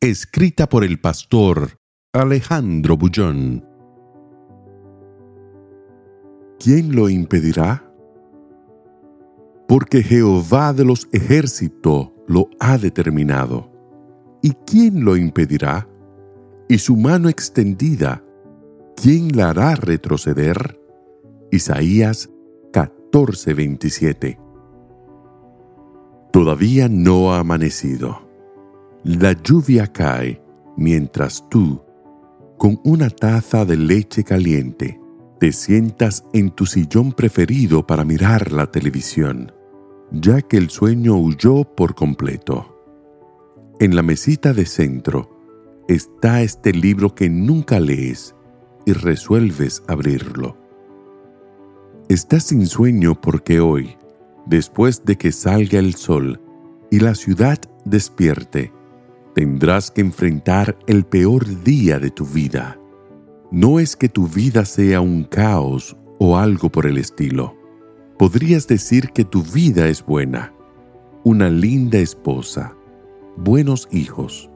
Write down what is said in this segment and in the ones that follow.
Escrita por el pastor Alejandro Bullón. ¿Quién lo impedirá? Porque Jehová de los ejércitos lo ha determinado. ¿Y quién lo impedirá? Y su mano extendida, ¿quién la hará retroceder? Isaías 14:27 Todavía no ha amanecido. La lluvia cae mientras tú, con una taza de leche caliente, te sientas en tu sillón preferido para mirar la televisión, ya que el sueño huyó por completo. En la mesita de centro está este libro que nunca lees y resuelves abrirlo. Estás sin sueño porque hoy, después de que salga el sol y la ciudad despierte, tendrás que enfrentar el peor día de tu vida. No es que tu vida sea un caos o algo por el estilo. Podrías decir que tu vida es buena, una linda esposa, buenos hijos,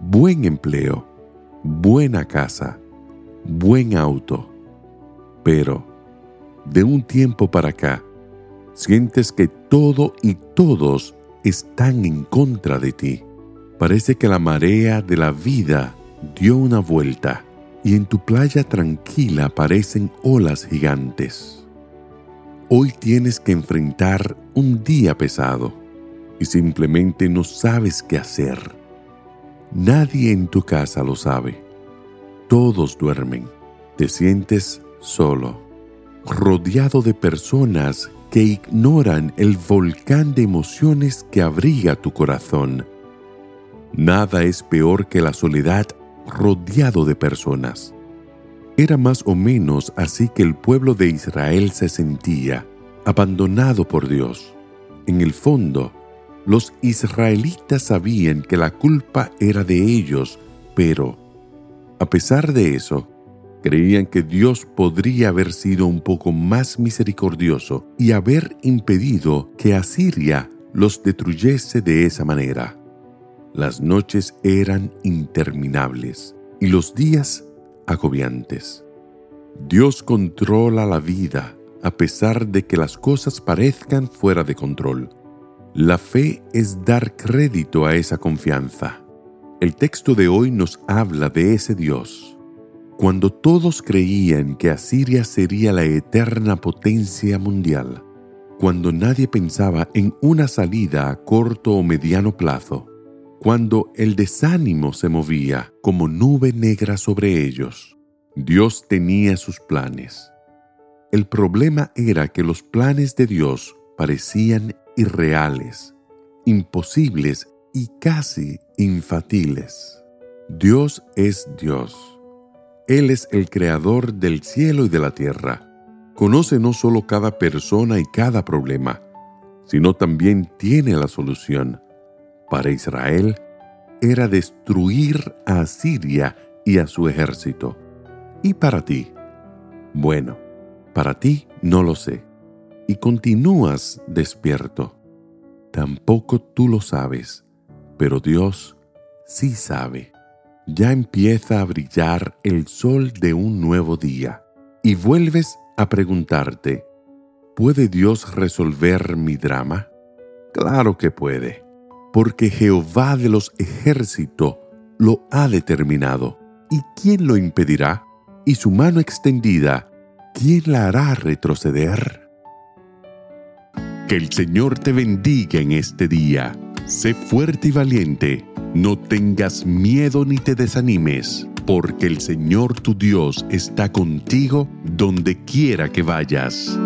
buen empleo, buena casa, buen auto. Pero, de un tiempo para acá, sientes que todo y todos están en contra de ti. Parece que la marea de la vida dio una vuelta y en tu playa tranquila aparecen olas gigantes. Hoy tienes que enfrentar un día pesado y simplemente no sabes qué hacer. Nadie en tu casa lo sabe. Todos duermen. Te sientes solo, rodeado de personas que ignoran el volcán de emociones que abriga tu corazón. Nada es peor que la soledad rodeado de personas. Era más o menos así que el pueblo de Israel se sentía, abandonado por Dios. En el fondo, los israelitas sabían que la culpa era de ellos, pero, a pesar de eso, creían que Dios podría haber sido un poco más misericordioso y haber impedido que Asiria los destruyese de esa manera. Las noches eran interminables y los días agobiantes. Dios controla la vida a pesar de que las cosas parezcan fuera de control. La fe es dar crédito a esa confianza. El texto de hoy nos habla de ese Dios. Cuando todos creían que Asiria sería la eterna potencia mundial, cuando nadie pensaba en una salida a corto o mediano plazo, cuando el desánimo se movía como nube negra sobre ellos, Dios tenía sus planes. El problema era que los planes de Dios parecían irreales, imposibles y casi infatiles. Dios es Dios. Él es el creador del cielo y de la tierra. Conoce no solo cada persona y cada problema, sino también tiene la solución. Para Israel era destruir a Siria y a su ejército. ¿Y para ti? Bueno, para ti no lo sé y continúas despierto. Tampoco tú lo sabes, pero Dios sí sabe. Ya empieza a brillar el sol de un nuevo día y vuelves a preguntarte, ¿puede Dios resolver mi drama? Claro que puede, porque Jehová de los ejércitos lo ha determinado. ¿Y quién lo impedirá? Y su mano extendida, ¿quién la hará retroceder? Que el Señor te bendiga en este día. Sé fuerte y valiente. No tengas miedo ni te desanimes, porque el Señor tu Dios está contigo donde quiera que vayas.